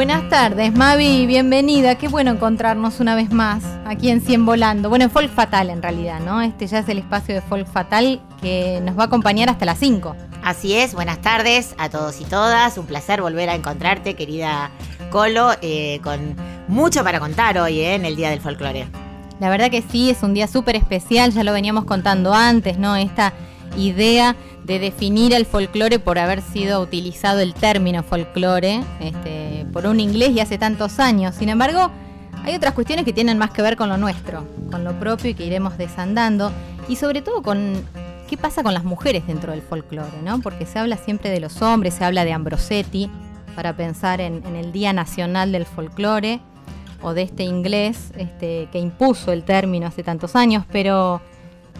Buenas tardes, Mavi, bienvenida. Qué bueno encontrarnos una vez más aquí en Cien Volando. Bueno, en Folk Fatal en realidad, ¿no? Este ya es el espacio de Folk Fatal que nos va a acompañar hasta las 5. Así es, buenas tardes a todos y todas. Un placer volver a encontrarte, querida Colo, eh, con mucho para contar hoy eh, en el Día del Folclore. La verdad que sí, es un día súper especial, ya lo veníamos contando antes, ¿no? Esta idea de definir el folclore por haber sido utilizado el término folclore este, por un inglés y hace tantos años. Sin embargo, hay otras cuestiones que tienen más que ver con lo nuestro, con lo propio y que iremos desandando, y sobre todo con qué pasa con las mujeres dentro del folclore, ¿no? Porque se habla siempre de los hombres, se habla de Ambrosetti para pensar en, el Día Nacional del Folclore o de este inglés este, que impuso el término hace tantos años, pero,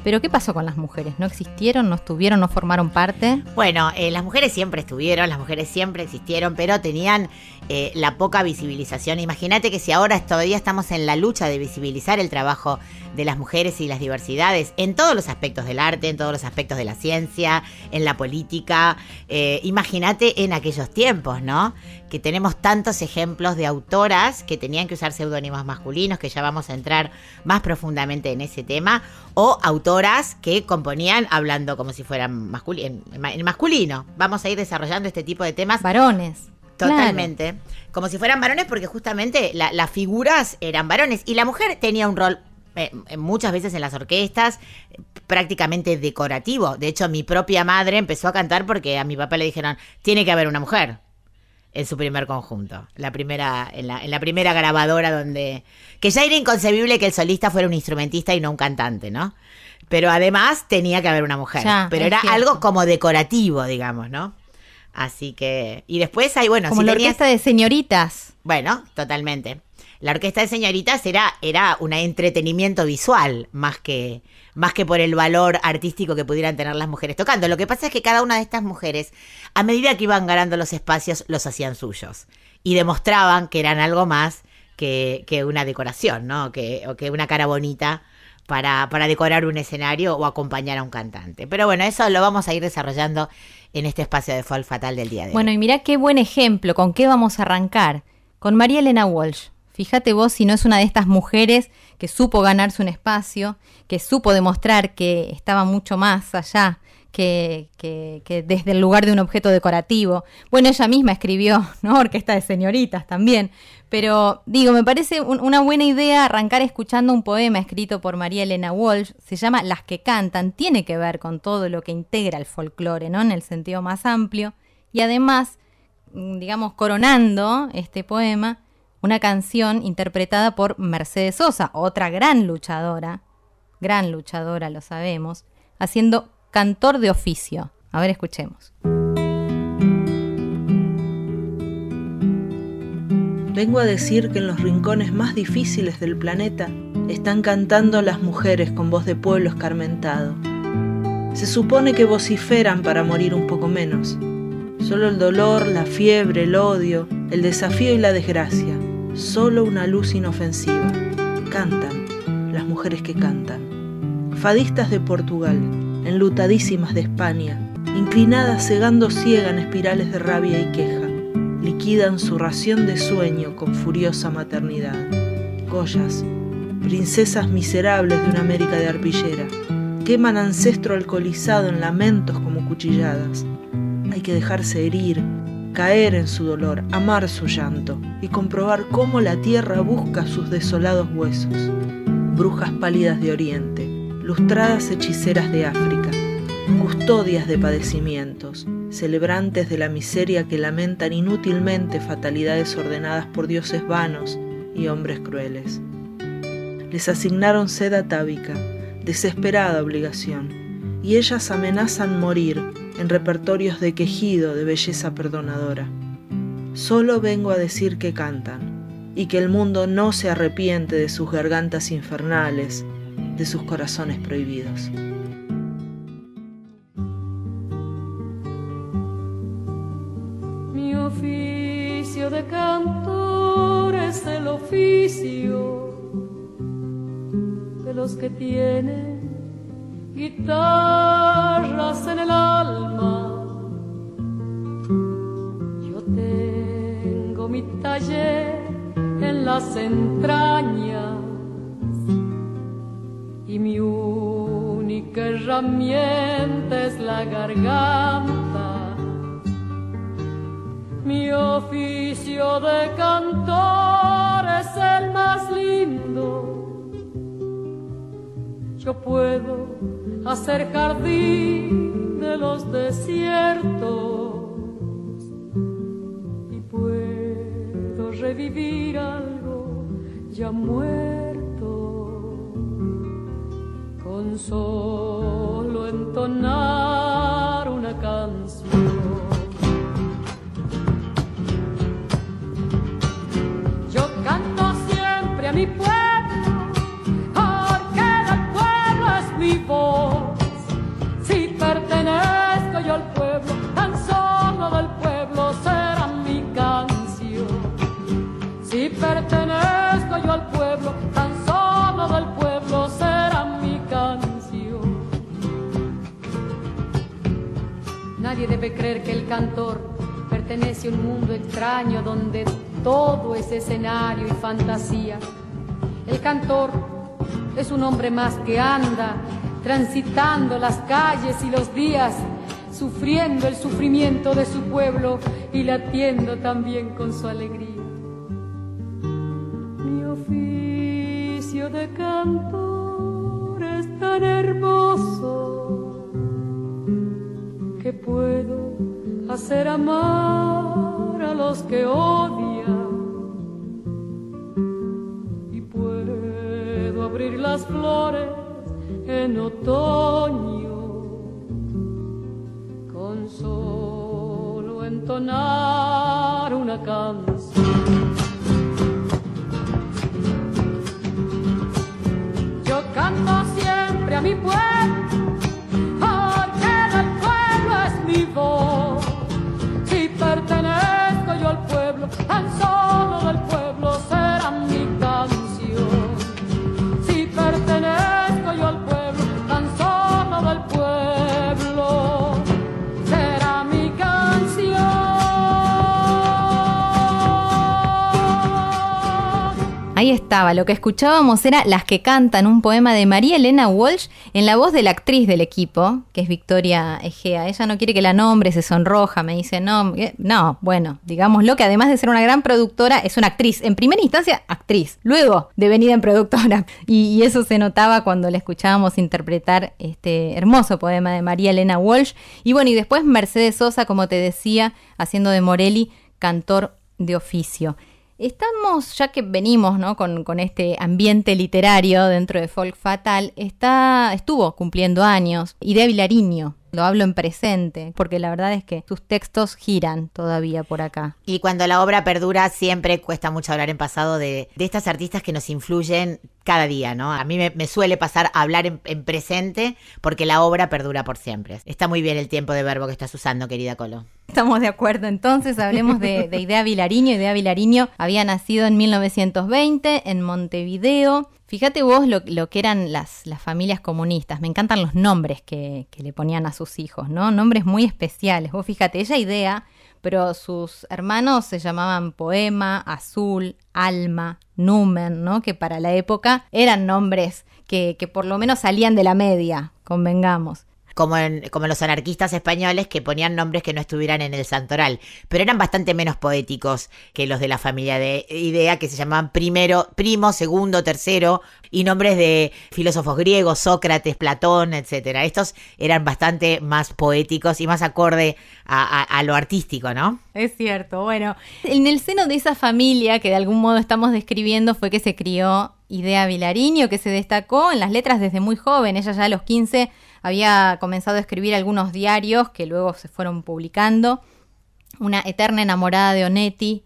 pero ¿qué pasó con las mujeres? ¿No existieron, no estuvieron, no formaron parte? Bueno, eh, las mujeres siempre estuvieron, las mujeres siempre existieron, pero tenían eh, la poca visibilización. Imagínate que si ahora todavía estamos en la lucha de visibilizar el trabajo de las mujeres y las diversidades en todos los aspectos del arte, en todos los aspectos de la ciencia, en la política, eh, imagínate en aquellos tiempos, ¿no? Que tenemos tantos ejemplos de autoras que tenían que usar seudónimos masculinos, que ya vamos a entrar más profundamente en ese tema, o autoras que componían hablando como si fueran masculi- en, en masculino. Vamos a ir desarrollando este tipo de temas Varones. Totalmente. Como si fueran varones, porque justamente la- las figuras eran varones. Y la mujer tenía un rol eh, muchas veces en las orquestas prácticamente decorativo. De hecho, mi propia madre empezó a cantar porque a mi papá le dijeron, tiene que haber una mujer en su primer conjunto. La primera, en la, en la primera grabadora donde. Que ya era inconcebible que el solista fuera un instrumentista y no un cantante, ¿no? Pero además tenía que haber una mujer. Ya, Pero era cierto. algo como decorativo, digamos, ¿no? Así que. Y después hay, bueno, Como si la tenías- orquesta de señoritas. bueno, totalmente. La orquesta de señoritas era, era un entretenimiento visual, más que, más que por el valor artístico que pudieran tener las mujeres tocando. Lo que pasa es que cada una de estas mujeres, a medida que iban ganando los espacios, los hacían suyos. Y demostraban que eran algo más que, que una decoración, ¿no? Que, o que una cara bonita para, para decorar un escenario o acompañar a un cantante. Pero bueno, eso lo vamos a ir desarrollando en este espacio de Folk Fatal del día de hoy. Bueno, y mirá qué buen ejemplo, ¿con qué vamos a arrancar? Con María Elena Walsh. Fíjate vos si no es una de estas mujeres que supo ganarse un espacio, que supo demostrar que estaba mucho más allá que, que- que desde el lugar de un objeto decorativo. Bueno, ella misma escribió, ¿no? Orquesta de señoritas también. Pero digo, me parece un- una buena idea arrancar escuchando un poema escrito por María Elena Walsh. Se llama Las que cantan. Tiene que ver con todo lo que integra el folclore, ¿no? En el sentido más amplio. Y además, mm, digamos, coronando este poema, una canción interpretada por Mercedes Sosa, otra gran luchadora, gran luchadora, lo sabemos, haciendo cantor de oficio. A ver, escuchemos. Vengo a decir que en los rincones más difíciles del planeta están cantando las mujeres con voz de pueblo escarmentado. Se supone que vociferan para morir un poco menos. Solo el dolor, la fiebre, el odio, el desafío y la desgracia. Solo una luz inofensiva. Cantan las mujeres que cantan. Fadistas de Portugal, enlutadísimas de España, inclinadas cegando ciega en espirales de rabia y queja liquidan su ración de sueño con furiosa maternidad. Goyas, princesas miserables de una América de arpillera, queman ancestro alcoholizado en lamentos como cuchilladas. Hay que dejarse herir, caer en su dolor, amar su llanto y comprobar cómo la tierra busca sus desolados huesos. Brujas pálidas de Oriente, lustradas hechiceras de África, custodias de padecimientos, celebrantes de la miseria que lamentan inútilmente fatalidades ordenadas por dioses vanos y hombres crueles. Les asignaron sed atávica, desesperada obligación, y ellas amenazan morir en repertorios de quejido de belleza perdonadora. Solo vengo a decir que cantan y que el mundo no se arrepiente de sus gargantas infernales, de sus corazones prohibidos. Mi oficio de cantor es el oficio de los que tienen guitarras en el alma. Yo tengo mi taller en las entrañas y mi única herramienta es la garganta. Mi oficio de cantor es el más lindo. Yo puedo hacer jardín de los desiertos y puedo revivir algo ya muerto con solo entonar una canción. Yo canto siempre a mi pueblo, debe creer que el cantor pertenece a un mundo extraño donde todo es escenario y fantasía. El cantor es un hombre más que anda transitando las calles y los días, sufriendo el sufrimiento de su pueblo y latiendo también con su alegría. Mi oficio de cantor es tan hermoso que puedo hacer amar a los que odian y puedo abrir las flores en otoño con solo entonar una canción. Yo canto siempre a mi pueblo, Estaba, lo que escuchábamos era Las que cantan, un poema de María Elena Walsh en la voz de la actriz del equipo, que es Victoria Egea. Ella no quiere que la nombre, se sonroja, me dice, no, eh, no, bueno, digámoslo que además de ser una gran productora, es una actriz. En primera instancia, actriz, luego devenida en productora. Y, y eso se notaba cuando la escuchábamos interpretar este hermoso poema de María Elena Walsh. Y bueno, y después Mercedes Sosa, como te decía, haciendo de Morelli, cantor de oficio. Estamos, ya que venimos ¿no? con, con este ambiente literario dentro de Folk Fatal, está, estuvo cumpliendo años. Idea Vilariño, lo hablo en presente, porque la verdad es que sus textos giran todavía por acá. Y cuando la obra perdura, siempre cuesta mucho hablar en pasado de, de estas artistas que nos influyen cada día, ¿no? A mí me, me suele pasar hablar en, en presente porque la obra perdura por siempre. Está muy bien el tiempo de verbo que estás usando, querida Colo. Estamos de acuerdo, entonces hablemos de, de Idea Vilariño. Idea Vilariño había nacido en 1920 en Montevideo. Fíjate vos lo, lo que eran las, las, familias comunistas. Me encantan los nombres que, que, le ponían a sus hijos, ¿no? Nombres muy especiales. Vos fíjate, ella Idea, pero sus hermanos se llamaban Poema, Azul, Alma, Numen, ¿no? Que para la época eran nombres que, que por lo menos salían de la media, convengamos como en, los anarquistas españoles que ponían nombres que no estuvieran en el santoral, pero eran bastante menos poéticos que los de la familia de Idea, que se llamaban primero, primo, segundo, tercero, y nombres de filósofos griegos, Sócrates, Platón, etcétera. Estos eran bastante más poéticos y más acorde a, a, a lo artístico, ¿no? Es cierto, bueno, en el seno de esa familia que de algún modo estamos describiendo fue que se crió Idea Vilariño, que se destacó en las letras desde muy joven. Ella ya a los 15 había comenzado a escribir algunos diarios que luego se fueron publicando. Una eterna enamorada de Onetti.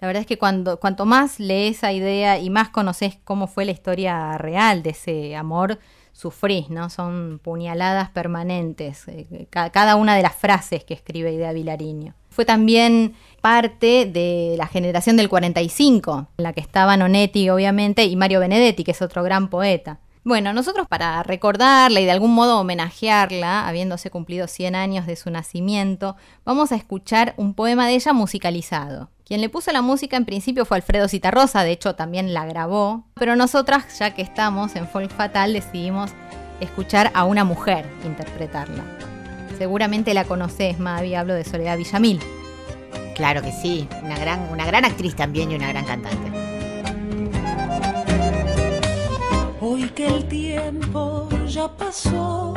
La verdad es que cuando, cuanto más lees esa idea y más conoces cómo fue la historia real de ese amor, sufrís, ¿no? Son puñaladas permanentes, eh, cada una de las frases que escribe Idea Vilariño. Fue también parte de la generación del 45, en la que estaban Onetti, obviamente, y Mario Benedetti, que es otro gran poeta. Bueno, nosotros para recordarla y de algún modo homenajearla, habiéndose cumplido 100 años de su nacimiento, vamos a escuchar un poema de ella musicalizado. Quien le puso la música en principio fue Alfredo Citarrosa, de hecho también la grabó, pero nosotras, ya que estamos en Folk Fatal, decidimos escuchar a una mujer interpretarla. Seguramente la conoces, Mavi, hablo de Soledad Villamil. Claro que sí, una gran, una gran actriz también y una gran cantante. Hoy que el tiempo ya pasó,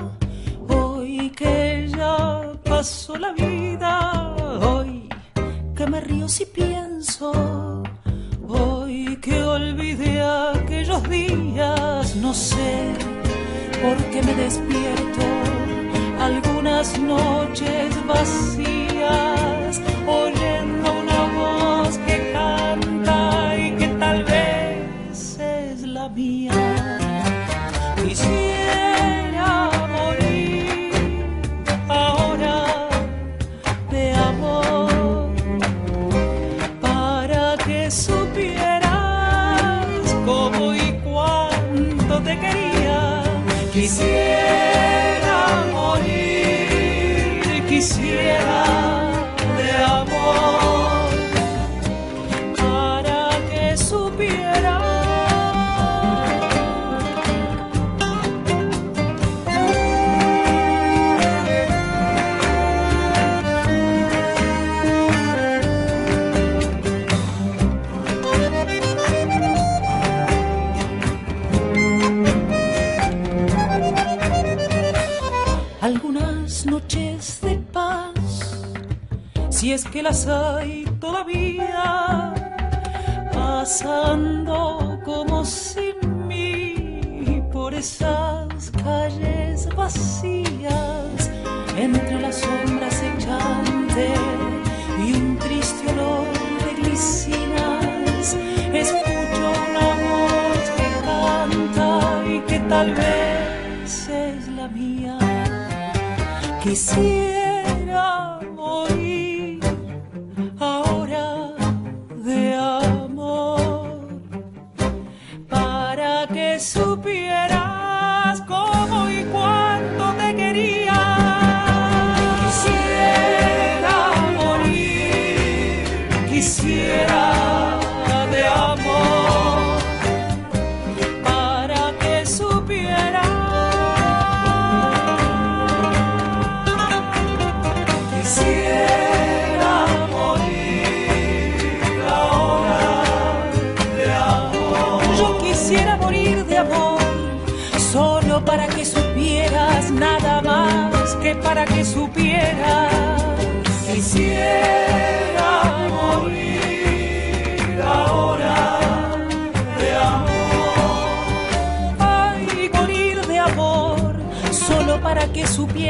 hoy que ya pasó la vida, hoy que me río si pienso, hoy que olvidé aquellos días, no sé por qué me despierto algunas noches vacías, oyendo si es que las hay todavía, pasando como sin mí por esas calles vacías, entre las sombras echantes y un triste olor de glicinas, escucho una voz que canta y que tal vez es la mía. Quisiera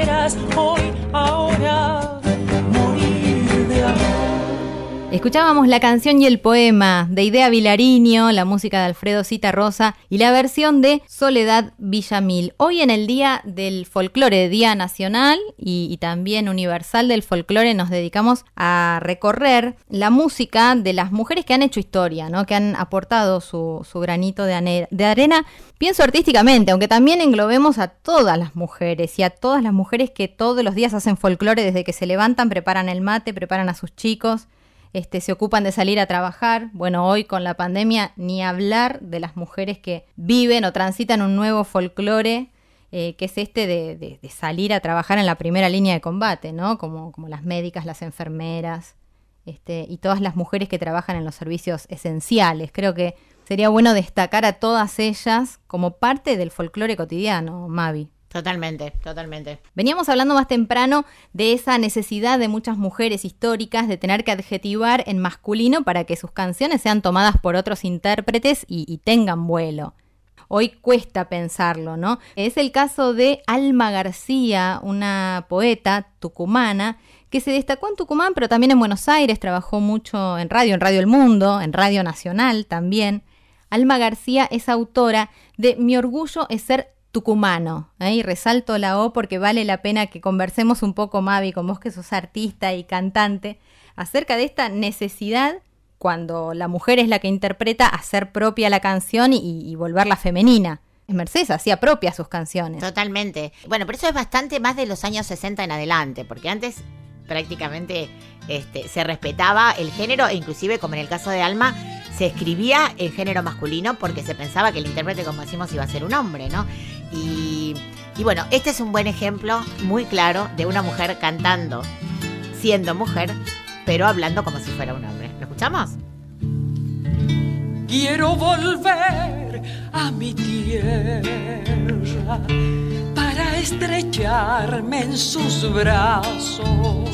que supieras hoy, Escuchábamos la canción y el poema de Idea Vilariño, la música de Alfredo Cita Rosa y la versión de Soledad Villamil. Hoy en el Día del Folclore, Día Nacional y, también Universal del Folclore, nos dedicamos a recorrer la música de las mujeres que han hecho historia, ¿no? que han aportado su, granito de, de arena. Pienso artísticamente, aunque también englobemos a todas las mujeres y a todas las mujeres que todos los días hacen folclore desde que se levantan, preparan el mate, preparan a sus chicos este, se ocupan de salir a trabajar. Bueno, hoy con la pandemia ni hablar de las mujeres que viven o transitan un nuevo folclore, eh, que es este de, salir a trabajar en la primera línea de combate, ¿no? Como, como las médicas, las enfermeras, este, y todas las mujeres que trabajan en los servicios esenciales. Creo que sería bueno destacar a todas ellas como parte del folclore cotidiano, Mavi. Totalmente, totalmente. Veníamos hablando más temprano de esa necesidad de muchas mujeres históricas de tener que adjetivar en masculino para que sus canciones sean tomadas por otros intérpretes y, tengan vuelo. hoy cuesta pensarlo, ¿no? Es el caso de Alma García, una poeta tucumana que se destacó en Tucumán, pero también en Buenos Aires, trabajó mucho en radio, en Radio El Mundo, en Radio Nacional también. Alma García es autora de Mi orgullo es ser tucumano. ¿eh? Y resalto la O porque vale la pena que conversemos un poco, Mavi, con vos que sos artista y cantante, acerca de esta necesidad cuando la mujer es la que interpreta hacer propia la canción y, volverla femenina. Mercedes hacía propia sus canciones. Totalmente. Bueno, pero eso es bastante más de los años 60 en adelante, porque antes prácticamente este, se respetaba el género e inclusive, como en el caso de Alma, se escribía en género masculino porque se pensaba que el intérprete, como decimos, iba a ser un hombre, ¿no? Y, bueno, este es un buen ejemplo muy claro de una mujer cantando siendo mujer, pero hablando como si fuera un hombre. ¿Lo escuchamos? Quiero volver a mi tierra para estrecharme en sus brazos,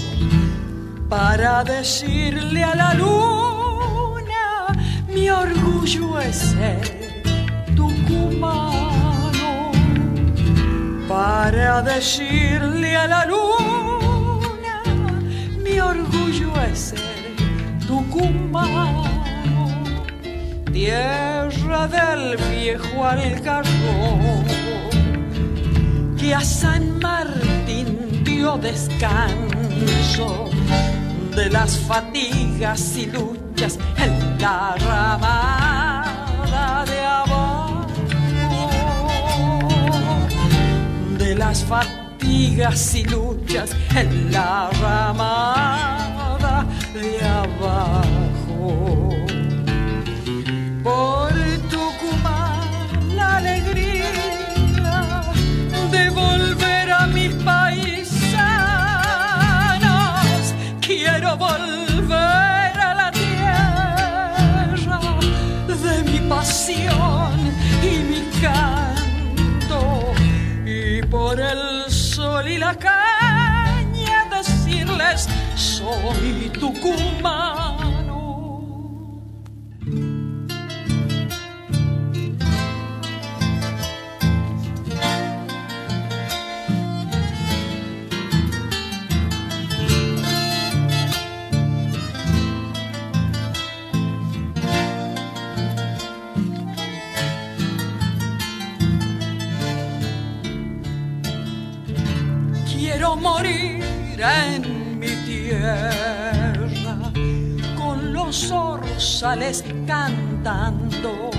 para decirle a la luna, mi orgullo es ser tucumano, para decirle a la luna, mi orgullo es ser tucumano tierra del viejo algarrobo, que a San Martín dio descanso de las fatigas y luchas en la ramada de abajo, de las fatigas y luchas en la ramada de abajo. Por Tucumán la alegría de volver soy tucumano. quiero morir zorzales cantando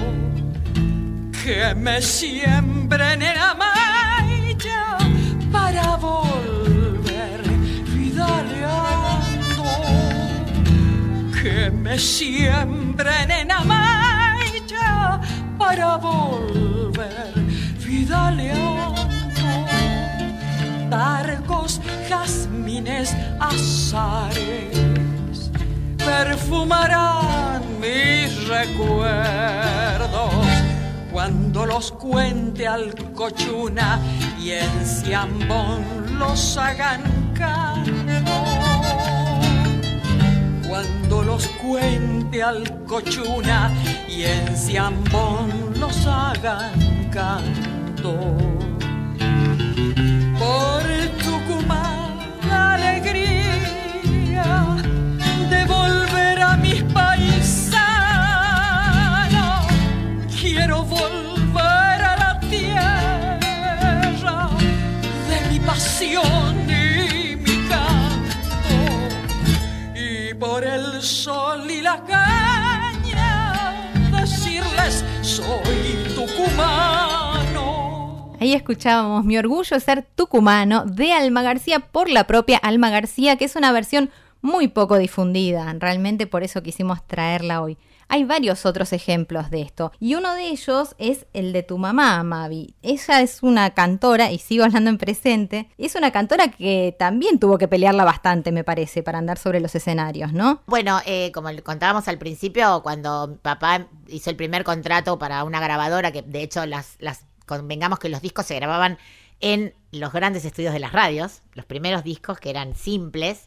que me siembren en Amaya para volver vidaleando que me siembren en Amaya para volver vidaleando targos, jazmines, azares perfumarán mis recuerdos cuando los cuente al cochuna y en Ciambón los hagan canto. Cuando los cuente al cochuna y en Ciambón los hagan canto por Tucumán alegría Ahí escuchábamos Mi orgullo es ser tucumano de Alma García por la propia Alma García, que es una versión muy poco difundida. Realmente por eso quisimos traerla hoy. Hay varios otros ejemplos de esto y uno de ellos es el de tu mamá, Mavi. Ella es una cantora, y sigo hablando en presente, es una cantora que también tuvo que pelearla bastante, me parece, para andar sobre los escenarios, ¿no? Bueno, eh, como contábamos al principio, cuando papá hizo el primer contrato para una grabadora, que de hecho las convengamos que los discos se grababan en los grandes estudios de las radios, los primeros discos que eran simples.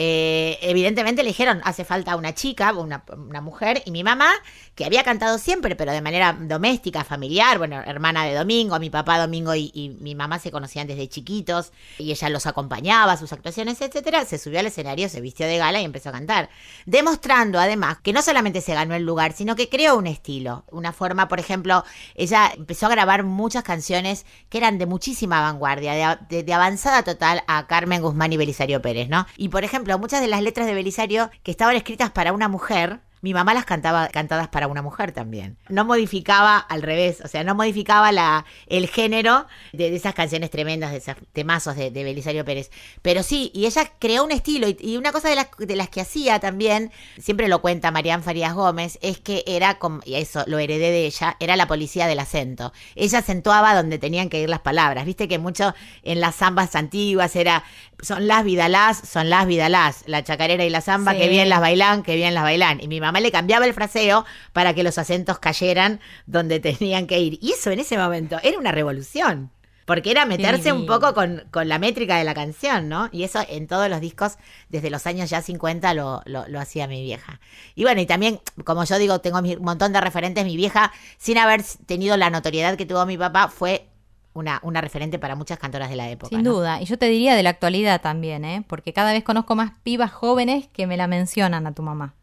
Eh, evidentemente le dijeron, hace falta una chica, una, mujer, y mi mamá, que había cantado siempre, pero de manera doméstica, familiar, bueno, hermana de Domingo, mi papá Domingo y, mi mamá se conocían desde chiquitos, y ella los acompañaba, sus actuaciones, etcétera, se subió al escenario, se vistió de gala y empezó a cantar, demostrando además que no solamente se ganó el lugar, sino que creó un estilo, una forma, por ejemplo, ella empezó a grabar muchas canciones que eran de muchísima vanguardia, de, de avanzada total a Carmen Guzmán y Belisario Pérez, ¿no? Y por ejemplo, muchas de las letras de Belisario que estaban escritas para una mujer, mi mamá las cantaba cantadas para una mujer también. No modificaba al revés, o sea, no modificaba la, el género de, de esas canciones tremendas, de esos temazos de, de, Belisario Pérez. Pero sí, y ella creó un estilo, y, y una cosa de las, de las, que hacía también, siempre lo cuenta Marian Farías Gómez, es que era, como, y eso lo heredé de ella, era la policía del acento. Ella acentuaba donde tenían que ir las palabras. Viste que mucho en las zambas antiguas era, son las vidalás, son las vidalás, la chacarera y la zamba, sí. que bien las bailan, que bien las bailan. Y mi mamá le cambiaba el fraseo para que los acentos cayeran donde tenían que ir. Y eso en ese momento era una revolución. Porque era meterse sí. un poco con, con, la métrica de la canción, ¿no? Y eso en todos los discos, desde los años ya 50, lo, lo, lo hacía mi vieja. Y bueno, y también, como yo digo, tengo un montón de referentes. Mi vieja, sin haber tenido la notoriedad que tuvo mi papá, fue una, una, referente para muchas cantoras de la época. Sin ¿no? duda, y yo te diría de la actualidad también, ¿eh? porque cada vez conozco más pibas jóvenes que me la mencionan a tu mamá.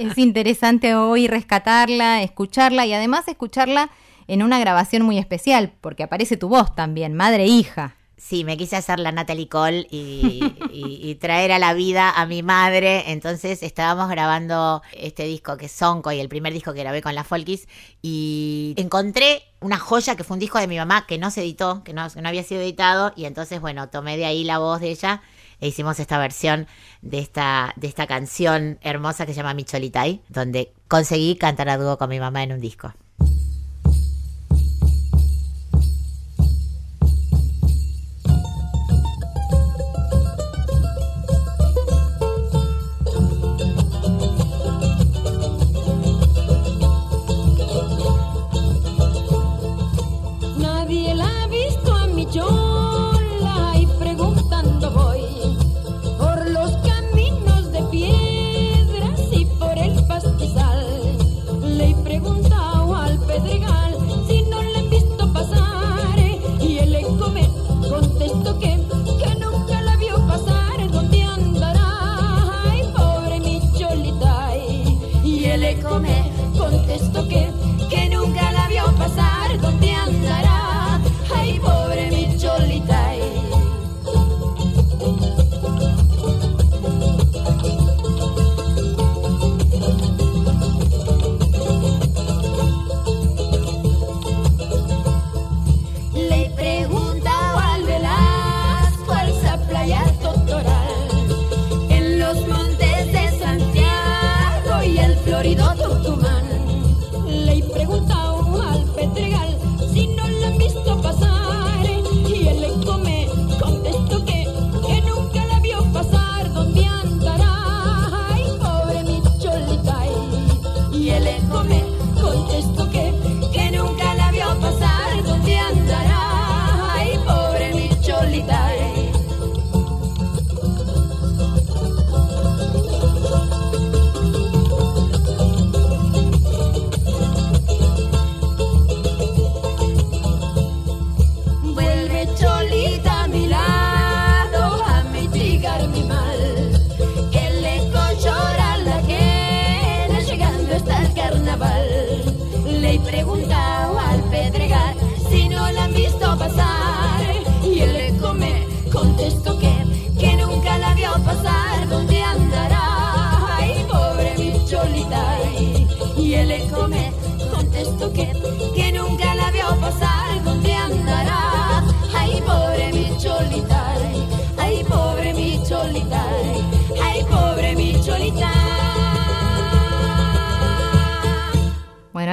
Es interesante hoy rescatarla, escucharla y además escucharla en una grabación muy especial, porque aparece tu voz también, madre e hija. Sí, me quise hacer la Natalie Cole y, traer a la vida a mi madre. Entonces estábamos grabando este disco que es Sonco y el primer disco que grabé con la Folkis. Y encontré una joya que fue un disco de mi mamá que no se editó, que no, que no había sido editado. Y entonces, bueno, tomé de ahí la voz de ella e hicimos esta versión de esta, de esta canción hermosa que se llama Micholitay, donde conseguí cantar a dúo con mi mamá en un disco.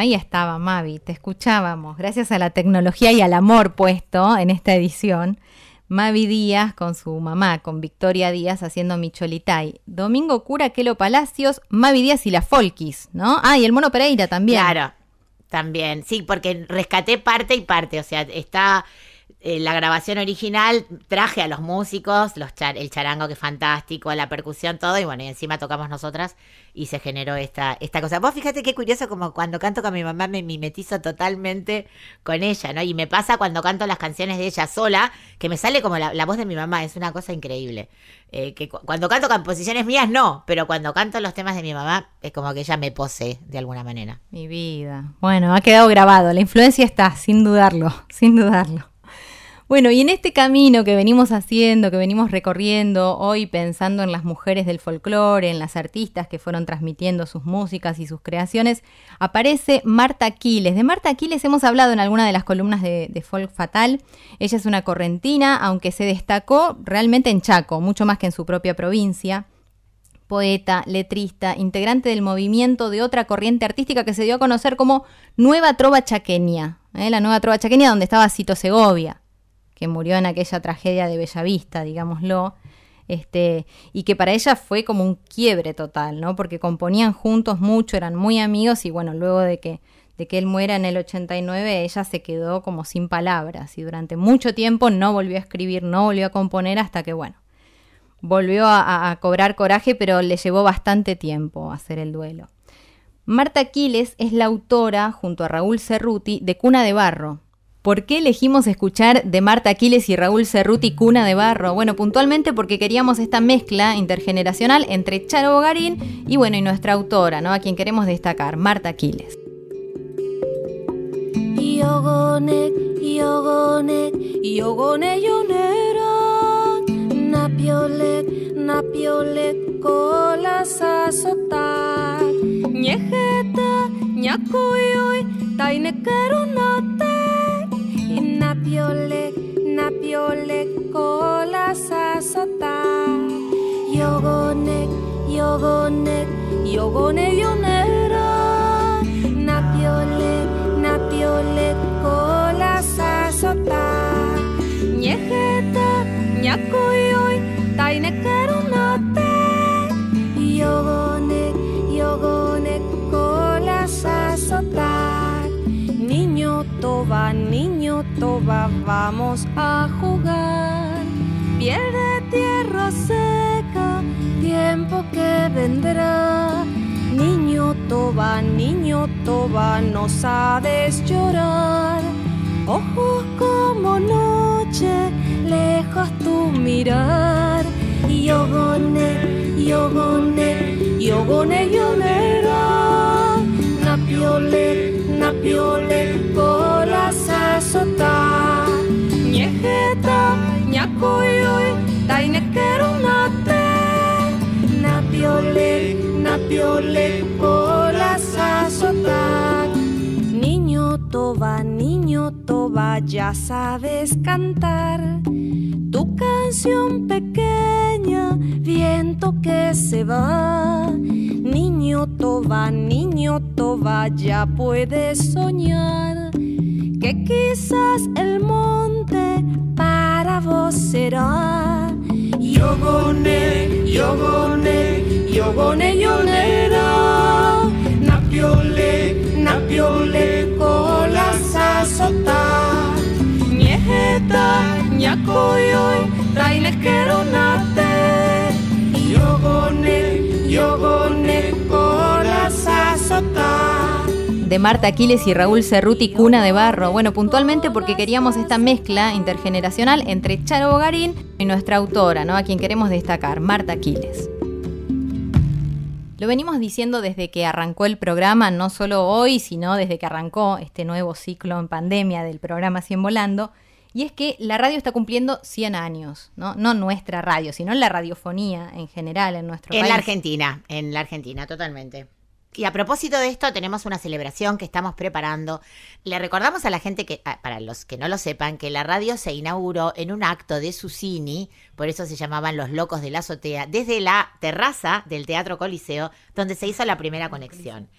Ahí estaba Mavi, te escuchábamos, gracias a la tecnología y al amor puesto en esta edición. Mavi Díaz con su mamá, con Victoria Díaz haciendo Micholitay. Domingo Cura, Kelo Palacios, Mavi Díaz y la Folkis, ¿no? Ah, y el Mono Pereira también. Claro, también. Sí, porque rescaté parte y parte. O sea, está eh, la grabación original traje a los músicos, los char- el charango que es fantástico, la percusión, todo, y bueno, y encima tocamos nosotras y se generó esta, esta cosa. Vos fíjate qué curioso como cuando canto con mi mamá me mimetizo totalmente con ella, ¿no? Y me pasa cuando canto las canciones de ella sola, que me sale como la, voz de mi mamá, es una cosa increíble. Eh, que cu- cuando canto composiciones mías no, pero cuando canto los temas de mi mamá es como que ella me posee de alguna manera. Mi vida. Bueno, ha quedado grabado. La influencia está, sin dudarlo, sin dudarlo. Bueno, y en este camino que venimos haciendo, que venimos recorriendo, hoy pensando en las mujeres del folclore, en las artistas que fueron transmitiendo sus músicas y sus creaciones, aparece Marta Aquiles. De Marta Aquiles hemos hablado en alguna de las columnas de, de Folk Fatal. Ella es una correntina, aunque se destacó realmente en Chaco, mucho más que en su propia provincia poeta, letrista, integrante del movimiento de otra corriente artística que se dio a conocer como Nueva Trova Chaqueña, ¿eh? la Nueva Trova Chaqueña donde estaba Cito Segovia, que murió en aquella tragedia de Bellavista, digámoslo, este, y que para ella fue como un quiebre total, ¿no? Porque componían juntos mucho, eran muy amigos y bueno, luego de que de que él muera en el 89, ella se quedó como sin palabras y durante mucho tiempo no volvió a escribir, no volvió a componer hasta que, bueno, volvió a, cobrar coraje, pero le llevó bastante tiempo hacer el duelo. Marta Aquiles es la autora, junto a Raúl Cerruti, de Cuna de Barro. ¿Por qué elegimos escuchar de Marta Aquiles y Raúl Cerruti Cuna de Barro? Bueno, puntualmente porque queríamos esta mezcla intergeneracional entre Charo Bogarín y bueno, y nuestra autora, ¿no? A quien queremos destacar, Marta Aquiles. Napiolek, napiolek, kola sasotak Ñejeta, ñakoyoy, tainekerunotek Napiolek, napiolek, kola sasotak Yogonek, yogonek, yogone yonera Napiolek, napiolek, kola sasotak Ñejeta, ñakoyoy, tainekerunotek Yogonek, Niño toba, niño toba, vamos a jugar. Piel de tierra seca, tiempo que vendrá. Niño toba, niño toba, no sabes llorar Ojos como noche, lejos tu mirar. Yogone, yogone, yogone, yonera Napiole, napiole, kola sasota Ñejeta, ñakoyoy, tainekerunate Napiole, napiole, kola sasota Niño toba, niño toba, ya sabes cantar tu canción pequeña, viento que se va. Niño toba, niño toba, ya puedes soñar que quizás el monte para vos será. Yogone, yogone, yogone, yonera. Napiole, de Marta Aquiles y Raúl Cerruti Cuna de Barro. Bueno, puntualmente porque queríamos esta mezcla intergeneracional entre Charo Bogarín y nuestra autora, ¿no? A quien queremos destacar, Marta Aquiles. Lo venimos diciendo desde que arrancó el programa, no solo hoy, sino desde que arrancó este nuevo ciclo en pandemia del programa 100 Volando, y es que la radio está cumpliendo 100 años, ¿no? No nuestra radio, sino la radiofonía en general en nuestro En país. la Argentina, en la Argentina, totalmente. Y a propósito de esto, tenemos una celebración que estamos preparando. Le recordamos a la gente que, ah, para los que no lo sepan, que la radio se inauguró en un acto de Susini, por eso se llamaban Los Locos de la Azotea, desde la terraza del Teatro Coliseo, donde se hizo la primera conexión.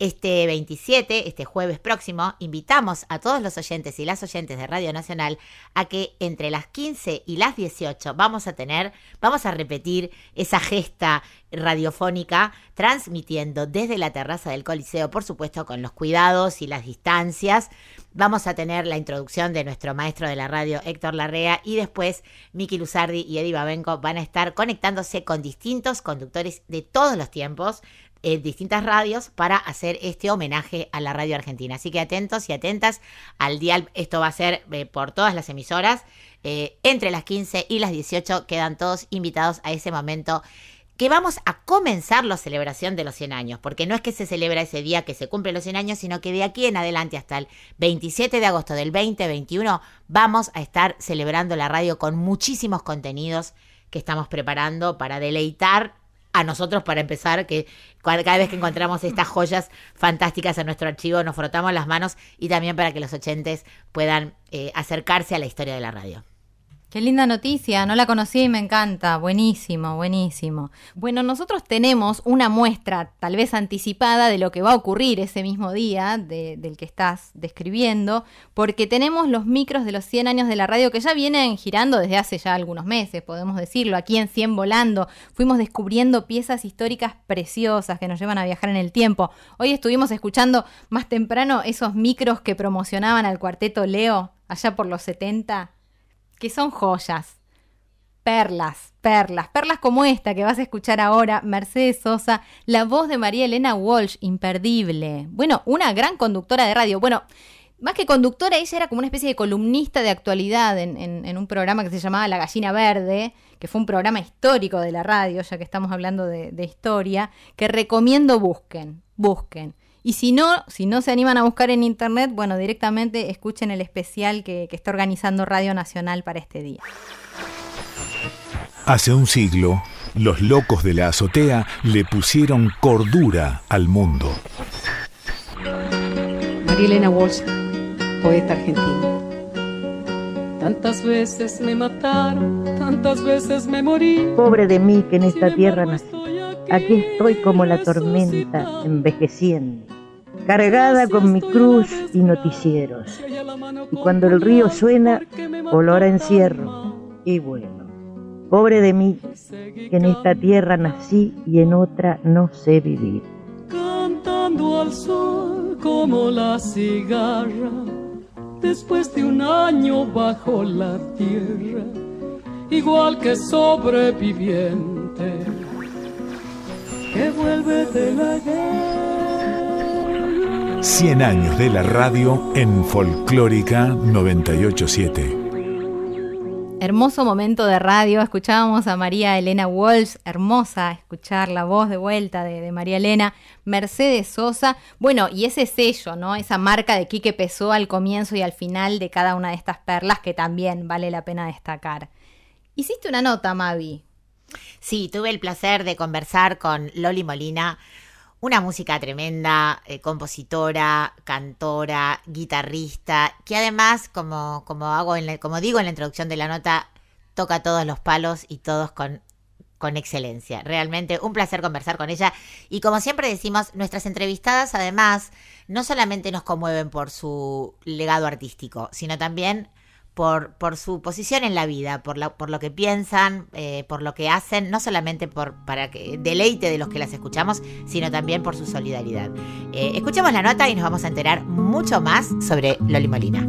Este 27, este jueves próximo, invitamos a todos los oyentes y las oyentes de Radio Nacional a que entre las 15 y las 18 vamos a tener, vamos a repetir esa gesta radiofónica transmitiendo desde la terraza del Coliseo, por supuesto con los cuidados y las distancias. Vamos a tener la introducción de nuestro maestro de la radio Héctor Larrea y después Miki Luzardi y Eddie Babenco van a estar conectándose con distintos conductores de todos los tiempos en distintas radios para hacer este homenaje a la radio argentina. Así que atentos y atentas al dial. Esto va a ser eh, por todas las emisoras. Eh, entre las 15 y las 18 quedan todos invitados a ese momento que vamos a comenzar la celebración de los 100 años, porque no es que se celebra ese día que se cumple los 100 años, sino que de aquí en adelante hasta el 27 de agosto del 2021 vamos a estar celebrando la radio con muchísimos contenidos que estamos preparando para deleitar a nosotros para empezar, que cada vez que encontramos estas joyas fantásticas en nuestro archivo nos frotamos las manos y también para que los oyentes puedan eh, acercarse a la historia de la radio. Qué linda noticia, no la conocí y me encanta, buenísimo, buenísimo. Bueno, nosotros tenemos una muestra tal vez anticipada de lo que va a ocurrir ese mismo día del que estás describiendo, porque tenemos los micros de los 100 años de la radio que ya vienen girando desde hace ya algunos meses, podemos decirlo, aquí en 100 volando, fuimos descubriendo piezas históricas preciosas que nos llevan a viajar en el tiempo. Hoy estuvimos escuchando más temprano esos micros que promocionaban al cuarteto Leo allá por los 70 que son joyas. Perlas, perlas, perlas como esta que vas a escuchar ahora, Mercedes Sosa, la voz de María Elena Walsh, imperdible. Bueno, una gran conductora de radio. Bueno, más que conductora, ella era como una especie de columnista de actualidad en, un programa que se llamaba La Gallina Verde, que fue un programa histórico de la radio, ya que estamos hablando de, de historia, que recomiendo busquen, busquen. Y si no, si no se animan a buscar en internet, bueno, directamente escuchen el especial que, que está organizando Radio Nacional para este día. Hace un siglo, los locos de la azotea le pusieron cordura al mundo. María Elena Walsh, poeta argentina. Tantas veces me mataron, tantas veces me morí. Pobre de mí que en esta tierra nací. Aquí estoy como la tormenta, envejeciendo, cargada con mi cruz y noticieros. Y cuando el río suena, olor encierro. Y bueno, pobre de mí, que en esta tierra nací y en otra no sé vivir. Cantando al sol como la cigarra, después de un año bajo la tierra, igual que sobreviviente que vuelve de la guerra. 100 años de la radio en Folclórica 987. Hermoso momento de radio, escuchábamos a María Elena Walsh, hermosa escuchar la voz de vuelta de, María Elena, Mercedes Sosa, bueno, y ese sello, ¿no? Esa marca de Quique Pesó al comienzo y al final de cada una de estas perlas que también vale la pena destacar. Hiciste una nota, Mavi, Sí, tuve el placer de conversar con Loli Molina, una música tremenda, eh, compositora, cantora, guitarrista, que además, como, hago en como digo en la introducción de la nota, toca todos los palos y todos con, con excelencia. Realmente un placer conversar con ella. Y como siempre decimos, nuestras entrevistadas además no solamente nos conmueven por su legado artístico, sino también por, su posición en la vida, por, lo que piensan, eh, por lo que hacen, no solamente para que deleite de los que las escuchamos, sino también por su solidaridad. Eh, escuchemos la nota y nos vamos a enterar mucho más sobre Loli Molina.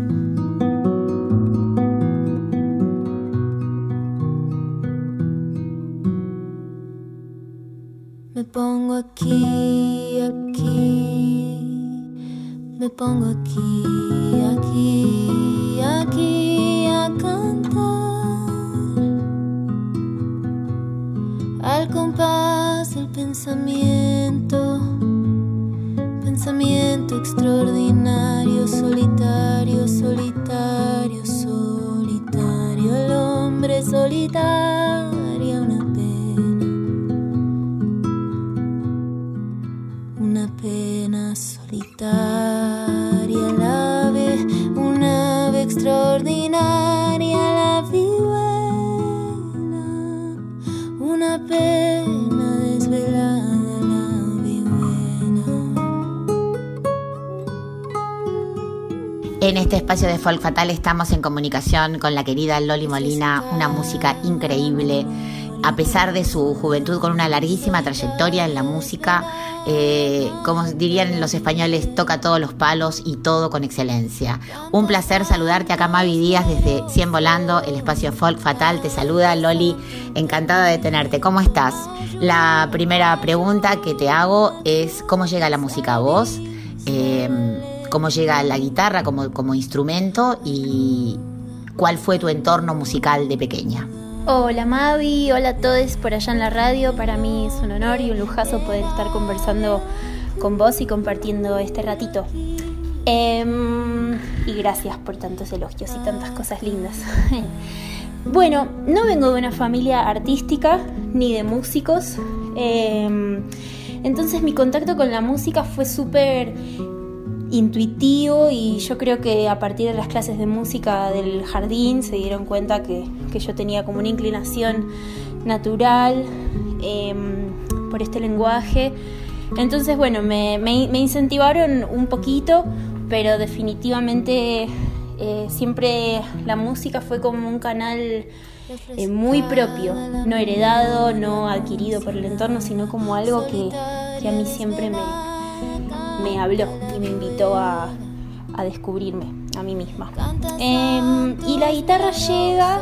Me pongo aquí, aquí, me pongo aquí, aquí, aquí pensamiento, pensamiento extraordinario, solitario, solitario, solitario, el hombre solitario, En este espacio de Folk Fatal estamos en comunicación con la querida Loli Molina, una música increíble. A pesar de su juventud, con una larguísima trayectoria en la música, eh, como dirían los españoles, toca todos los palos y todo con excelencia. Un placer saludarte acá, Mavi Díaz, desde Cien Volando, el espacio Folk Fatal. Te saluda Loli, encantada de tenerte. ¿Cómo estás? La primera pregunta que te hago es: ¿cómo llega la música a vos? Eh, cómo llega la guitarra como, como instrumento y cuál fue tu entorno musical de pequeña. Hola Mavi, hola a todos por allá en la radio. Para mí es un honor y un lujazo poder estar conversando con vos y compartiendo este ratito. Em, y gracias por tantos elogios y tantas cosas lindas. bueno, no vengo de una familia artística ni de músicos. Em, entonces mi contacto con la música fue súper intuitivo y yo creo que a partir de las clases de música del jardín se dieron cuenta que, yo tenía como una inclinación natural em, por este lenguaje. Entonces, bueno, me, incentivaron un poquito, pero definitivamente eh, siempre la música fue como un canal eh, muy propio, no heredado, no adquirido por el entorno, sino como algo que, que a mí siempre me, me habló y me invitó a, descubrirme a mí misma. Em, y la guitarra llega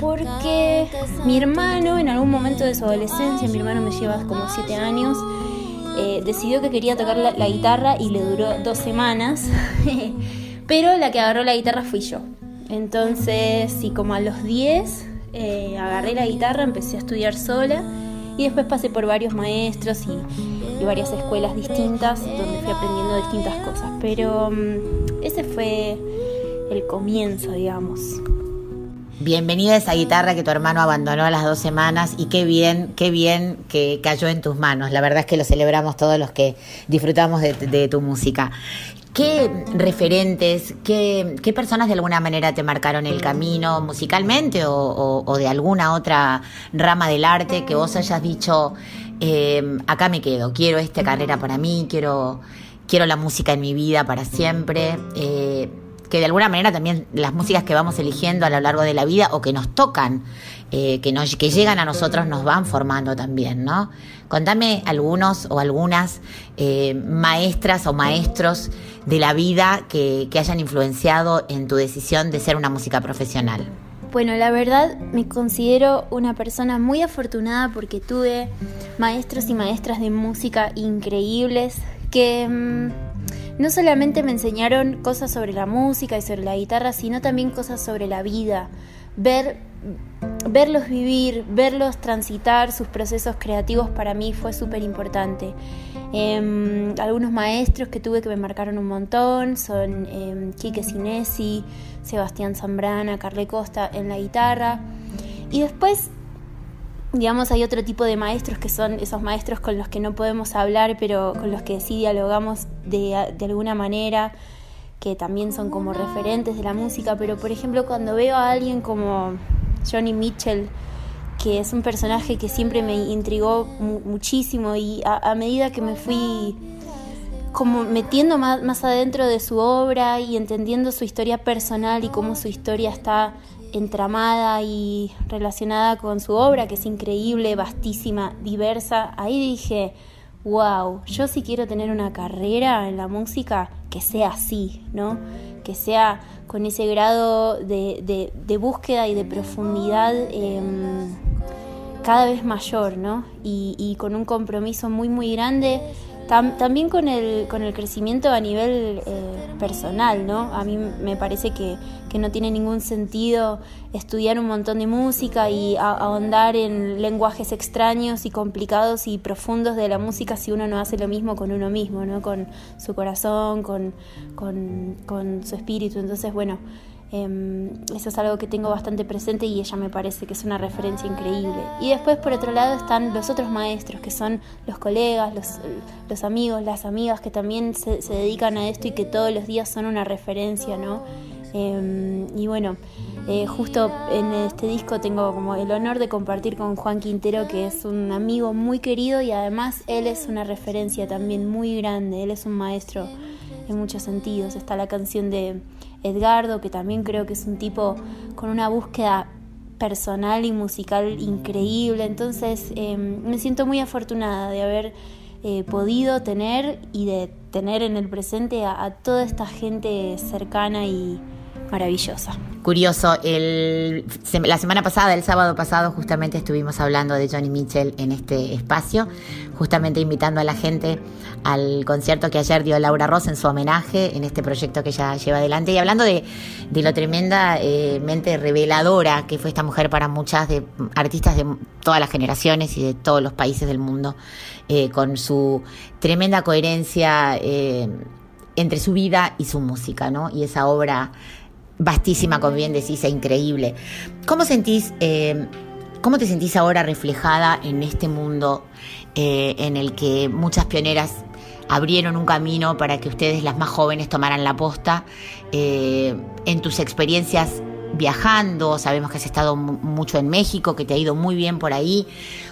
porque mi hermano, en algún momento de su adolescencia, mi hermano me lleva como siete años, eh, decidió que quería tocar la, guitarra y le duró dos semanas, pero la que agarró la guitarra fui yo. Entonces, sí, como a los 10 eh, agarré la guitarra, empecé a estudiar sola y después pasé por varios maestros y varias escuelas distintas donde fui aprendiendo distintas cosas. Pero mm, ese fue el comienzo, digamos. Bienvenida a esa guitarra que tu hermano abandonó a las dos semanas y qué bien, qué bien que cayó en tus manos. La verdad es que lo celebramos todos los que disfrutamos de, tu música. ¿Qué referentes, qué, qué, personas de alguna manera te marcaron el camino musicalmente o, o de alguna otra rama del arte que vos hayas dicho, eh, acá me quedo, quiero esta carrera para mí, quiero, quiero la música en mi vida para siempre. Eh, que de alguna manera también las músicas que vamos eligiendo a lo largo de la vida o que nos tocan, eh, que, nos, que llegan a nosotros, nos van formando también, ¿no? Contame algunos o algunas maestras o maestros de la vida que hayan influenciado en tu decisión de ser una música profesional. Bueno, la verdad me considero una persona muy afortunada porque tuve maestros y maestras de música increíbles que mm, no solamente me enseñaron cosas sobre la música y sobre la guitarra, sino también cosas sobre la vida. Ver, verlos vivir, verlos transitar sus procesos creativos para mí fue súper importante. Em, algunos maestros que tuve que me marcaron un montón son eh, Quique Sinesi, Sebastián Zambrana, Carle Costa en la guitarra. Y después, digamos, hay otro tipo de maestros que son esos maestros con los que no podemos hablar, pero con los que sí dialogamos de, de alguna manera, que también son como referentes de la música. Pero, por ejemplo, cuando veo a alguien como Johnny Mitchell, que es un personaje que siempre me intrigó muchísimo y a, medida que me fui como metiendo más, más, adentro de su obra y entendiendo su historia personal y cómo su historia está entramada y relacionada con su obra, que es increíble, vastísima, diversa, ahí dije, wow, yo sí quiero tener una carrera en la música que sea así, ¿no? Que sea con ese grado de, de, búsqueda y de profundidad. Em, cada vez mayor, ¿no? Y, con un compromiso muy, muy grande, también con el, con el crecimiento a nivel eh, personal, ¿no? A mí me parece que, no tiene ningún sentido estudiar un montón de música y ahondar en lenguajes extraños y complicados y profundos de la música si uno no hace lo mismo con uno mismo, ¿no? Con su corazón, con, con, con su espíritu. Entonces, bueno, Em, eso es algo que tengo bastante presente y ella me parece que es una referencia increíble. Y después por otro lado están los otros maestros, que son los colegas, los, amigos, las amigas que también se, dedican a esto y que todos los días son una referencia, ¿no? Em, y bueno, eh, justo en este disco tengo como el honor de compartir con Juan Quintero, que es un amigo muy querido y además él es una referencia también muy grande, él es un maestro en muchos sentidos. Está la canción de Edgardo, que también creo que es un tipo con una búsqueda personal y musical increíble. Entonces em, me siento muy afortunada de haber eh, podido tener y de tener en el presente a toda esta gente cercana y maravillosa. Curioso, la semana pasada, el sábado pasado, justamente estuvimos hablando de Johnny Mitchell en este espacio, justamente invitando a la gente al concierto que ayer dio Laura Ross en su homenaje en este proyecto que ella lleva adelante y hablando de, lo tremendamente reveladora que fue esta mujer para muchas de artistas de todas las generaciones y de todos los países del mundo, eh, con su tremenda coherencia eh, entre su vida y su música, ¿no? Y esa obra vastísima, como bien decís, e increíble. ¿Cómo sentís, eh, cómo te sentís ahora reflejada en este mundo eh, en el que muchas pioneras abrieron un camino para que ustedes, las más jóvenes, tomaran la posta? Eh, en tus experiencias viajando, sabemos que has estado mucho en México, que te ha ido muy bien por ahí.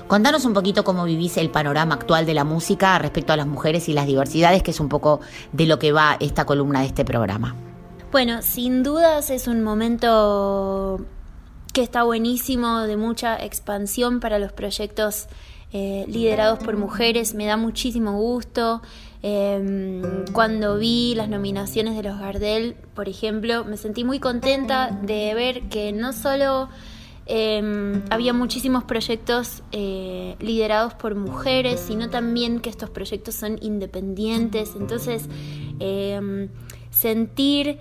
Contanos un poquito cómo vivís el panorama actual de la música respecto a las mujeres y las diversidades, que es un poco de lo que va esta columna de este programa. Bueno, sin dudas es un momento que está buenísimo, de mucha expansión para los proyectos eh, liderados por mujeres. Me da muchísimo gusto. Em, cuando vi las nominaciones de los Gardel, por ejemplo, me sentí muy contenta de ver que no solo em, había muchísimos proyectos eh, liderados por mujeres, sino también que estos proyectos son independientes. Entonces, em, sentir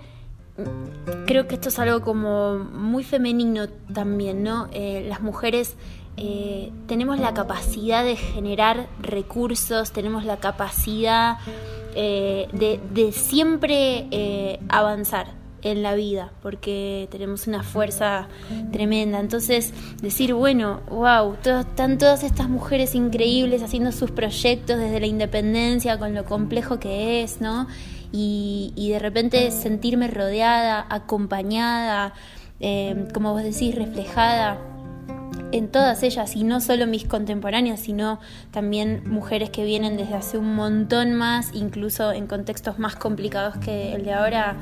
creo que esto es algo como muy femenino también, ¿no? Eh, las mujeres eh, tenemos la capacidad de generar recursos, tenemos la capacidad eh, de, siempre avanzar en la vida, porque tenemos una fuerza tremenda. Entonces, decir, bueno, wow, están todas estas mujeres increíbles haciendo sus proyectos desde la independencia, con lo complejo que es, ¿no? Y, de repente sentirme rodeada, acompañada, eh, como vos decís, reflejada en todas ellas, y no solo mis contemporáneas, sino también mujeres que vienen desde hace un montón más, incluso en contextos más complicados que el de ahora,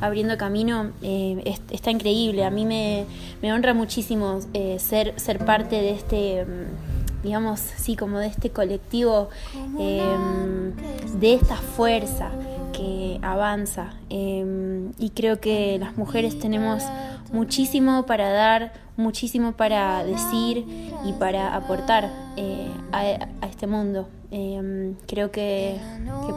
abriendo camino, eh, está increíble. A mí me, honra muchísimo eh, ser, ser parte de este mm, digamos, sí, como de este colectivo, de esta fuerza que avanza em, y creo que las mujeres tenemos muchísimo para dar, muchísimo para decir y para aportar eh, a, este mundo. Em, creo que,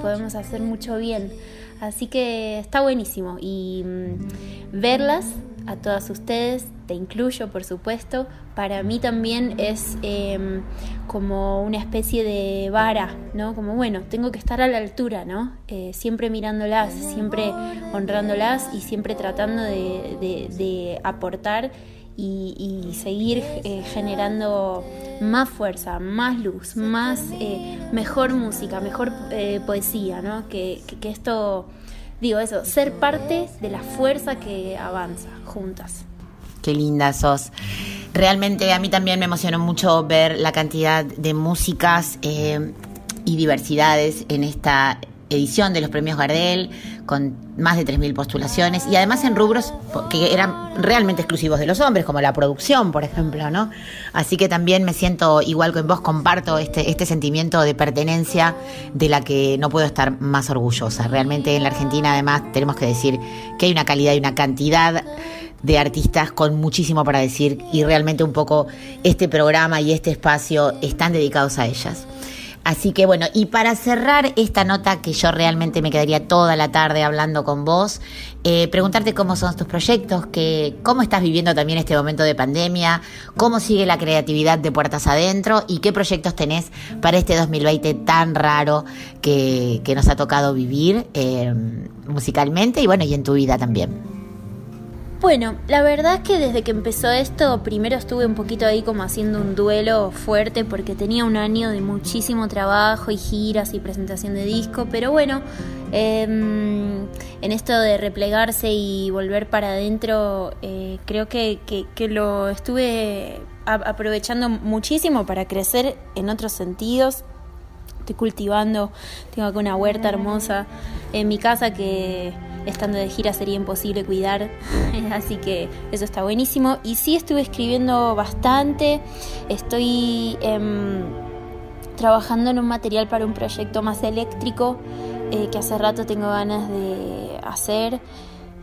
podemos hacer mucho bien. Así que está buenísimo y mm, verlas a todas ustedes, te incluyo por supuesto, para mí también es em, como una especie de vara, ¿no? Como bueno, tengo que estar a la altura, ¿no? Eh, siempre mirándolas, siempre honrándolas y siempre tratando de, aportar y, seguir eh, generando más fuerza, más luz, más eh, mejor música, mejor poesía, ¿no? que, que esto digo eso, ser parte de la fuerza que avanza juntas. Qué linda sos. Realmente a mí también me emocionó mucho ver la cantidad de músicas eh, y diversidades en esta edición de los premios Gardel, con más de 3.000 postulaciones, y además en rubros que eran realmente exclusivos de los hombres, como la producción, por ejemplo, ¿no? Así que también me siento, igual que en vos, comparto este, este sentimiento de pertenencia de la que no puedo estar más orgullosa. Realmente en la Argentina, además, tenemos que decir que hay una calidad y una cantidad de artistas con muchísimo para decir y realmente un poco este programa y este espacio están dedicados a ellas. Así que bueno, y para cerrar esta nota que yo realmente me quedaría toda la tarde hablando con vos, eh, preguntarte cómo son tus proyectos, que, cómo estás viviendo también este momento de pandemia, cómo sigue la creatividad de Puertas Adentro y qué proyectos tenés para este 2020 tan raro que, nos ha tocado vivir eh, musicalmente y bueno, y en tu vida también. Bueno, la verdad es que desde que empezó esto, primero estuve un poquito ahí como haciendo un duelo fuerte porque tenía un año de muchísimo trabajo y giras y presentación de disco, pero bueno, em, en esto de replegarse y volver para adentro, eh, creo que, que, lo estuve aprovechando muchísimo para crecer en otros sentidos. Estoy cultivando, tengo acá una huerta hermosa en mi casa que estando de gira sería imposible cuidar, así que eso está buenísimo. Y sí estuve escribiendo bastante, estoy em, trabajando en un material para un proyecto más eléctrico eh, que hace rato tengo ganas de hacer.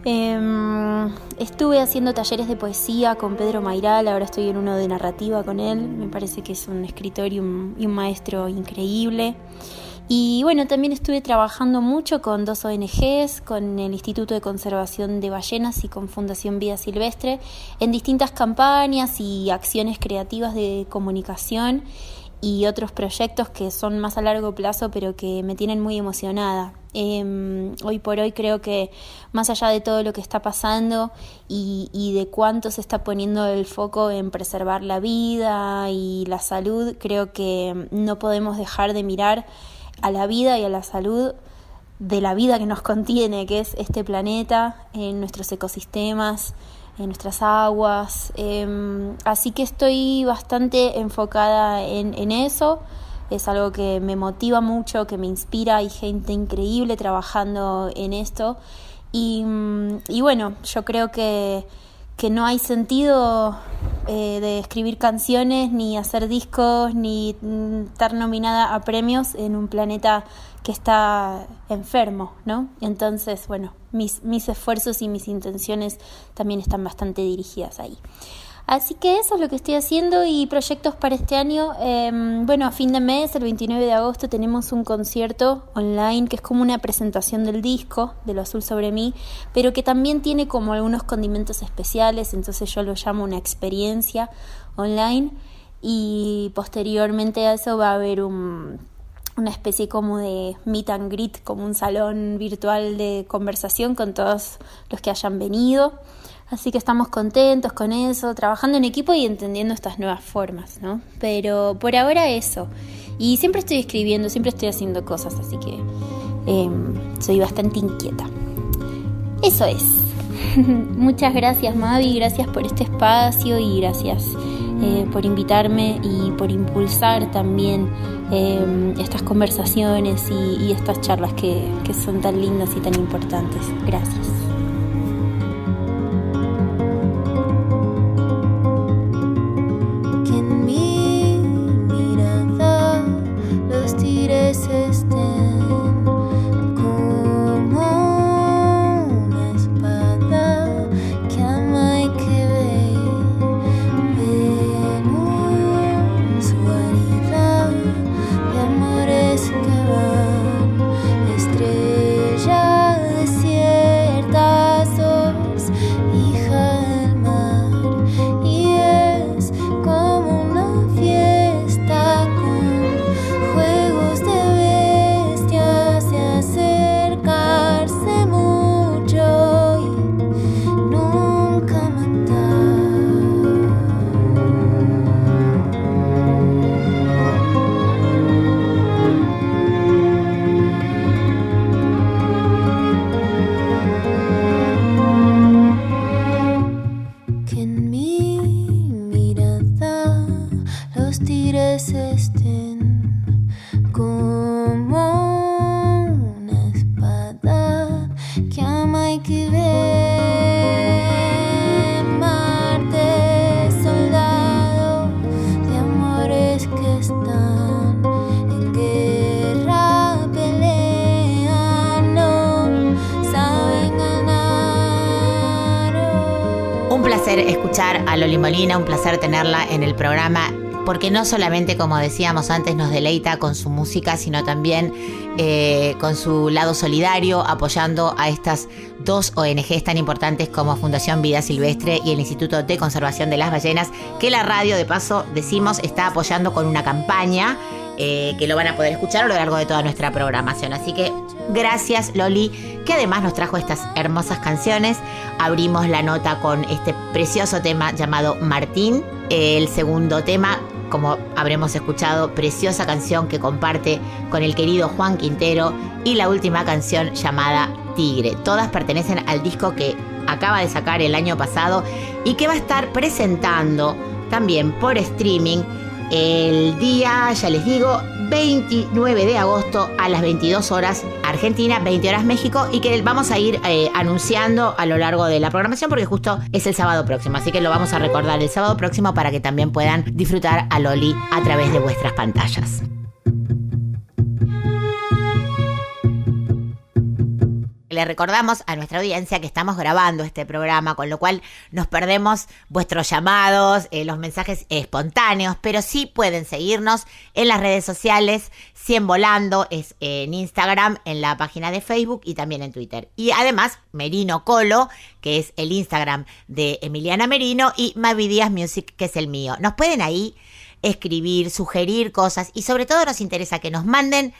Em, estuve haciendo talleres de poesía con Pedro Mairal, ahora estoy en uno de narrativa con él, me parece que es un escritor y un maestro increíble. Y bueno, también estuve trabajando mucho con dos ONGs, con el Instituto de Conservación de Ballenas y con Fundación Vida Silvestre, en distintas campañas y acciones creativas de comunicación y otros proyectos que son más a largo plazo pero que me tienen muy emocionada. Em, hoy por hoy creo que más allá de todo lo que está pasando y, y, de cuánto se está poniendo el foco en preservar la vida y la salud, creo que no podemos dejar de mirar a la vida y a la salud de la vida que nos contiene, que es este planeta, en nuestros ecosistemas, en nuestras aguas. Em, así que estoy bastante enfocada en, eso. Es algo que me motiva mucho, que me inspira. Hay gente increíble trabajando en esto. Y, mm, y bueno, yo creo que que no hay sentido eh, de escribir canciones, ni hacer discos, ni mm, estar nominada a premios en un planeta que está enfermo, ¿no? Entonces, bueno, mis, mis esfuerzos y mis intenciones también están bastante dirigidas ahí. Así que eso es lo que estoy haciendo y proyectos para este año. Em, bueno, a fin de mes, el 29 de agosto, tenemos un concierto online que es como una presentación del disco, de lo azul sobre mí, pero que también tiene como algunos condimentos especiales, entonces yo lo llamo una experiencia online y posteriormente a eso va a haber un una especie como de meet and greet, como un salón virtual de conversación con todos los que hayan venido. Así que estamos contentos con eso, trabajando en equipo y entendiendo estas nuevas formas, ¿no? Pero por ahora eso. Y siempre estoy escribiendo, siempre estoy haciendo cosas, así que em, soy bastante inquieta. Eso es. Muchas gracias Mavi, gracias por este espacio y gracias eh, por invitarme y por impulsar también em, estas conversaciones y, y estas charlas que, que son tan lindas y tan importantes. Gracias. Un placer tenerla en el programa porque no solamente, como decíamos antes, nos deleita con su música, sino también eh, con su lado solidario, apoyando a estas dos ONGs tan importantes como Fundación Vida Silvestre y el Instituto de Conservación de las Ballenas, que la radio, de paso, decimos, está apoyando con una campaña eh, que lo van a poder escuchar a lo largo de toda nuestra programación. Así que gracias Loli, que además nos trajo estas hermosas canciones. Abrimos la nota con este precioso tema llamado Martín. El segundo tema, como habremos escuchado, preciosa canción que comparte con el querido Juan Quintero. Y la última canción llamada Tigre. Todas pertenecen al disco que acaba de sacar el año pasado y que va a estar presentando también por streaming el día, ya les digo, 29 de agosto a las 22 horas Argentina, 20 horas México y que vamos a ir eh, anunciando a lo largo de la programación porque justo es el sábado próximo, así que lo vamos a recordar el sábado próximo para que también puedan disfrutar a Loli a través de vuestras pantallas. Le recordamos a nuestra audiencia que estamos grabando este programa, con lo cual nos perdemos vuestros llamados, eh, los mensajes espontáneos, pero sí pueden seguirnos en las redes sociales, 100 Volando, es en Instagram, en la página de Facebook y también en Twitter. Y además, Merino Colo, que es el Instagram de Emiliana Merino, y Mavi Music, que es el mío. Nos pueden ahí escribir, sugerir cosas y sobre todo nos interesa que nos manden